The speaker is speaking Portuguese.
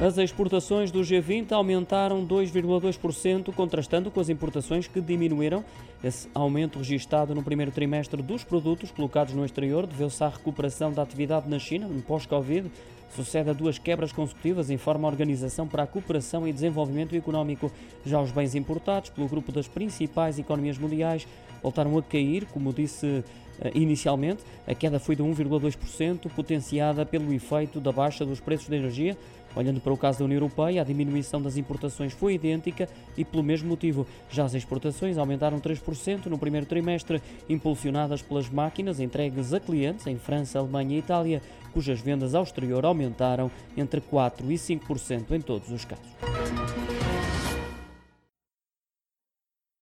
As exportações do G20 aumentaram 2,2%, contrastando com as importações que diminuíram. Esse aumento registado no primeiro trimestre dos produtos colocados no exterior deveu-se à recuperação da atividade na China, no pós-Covid. Sucede a duas quebras consecutivas, informa a Organização para a Cooperação e Desenvolvimento Económico. Já os bens importados pelo grupo das principais economias mundiais voltaram a cair, como disse inicialmente. A queda foi de 1,2%, potenciada pelo efeito da baixa dos preços da energia. Olhando para o caso da União Europeia, a diminuição das importações foi idêntica e, pelo mesmo motivo, já as exportações aumentaram 3% no primeiro trimestre, impulsionadas pelas máquinas entregues a clientes em França, Alemanha e Itália, cujas vendas ao exterior aumentaram entre 4% e 5% em todos os casos.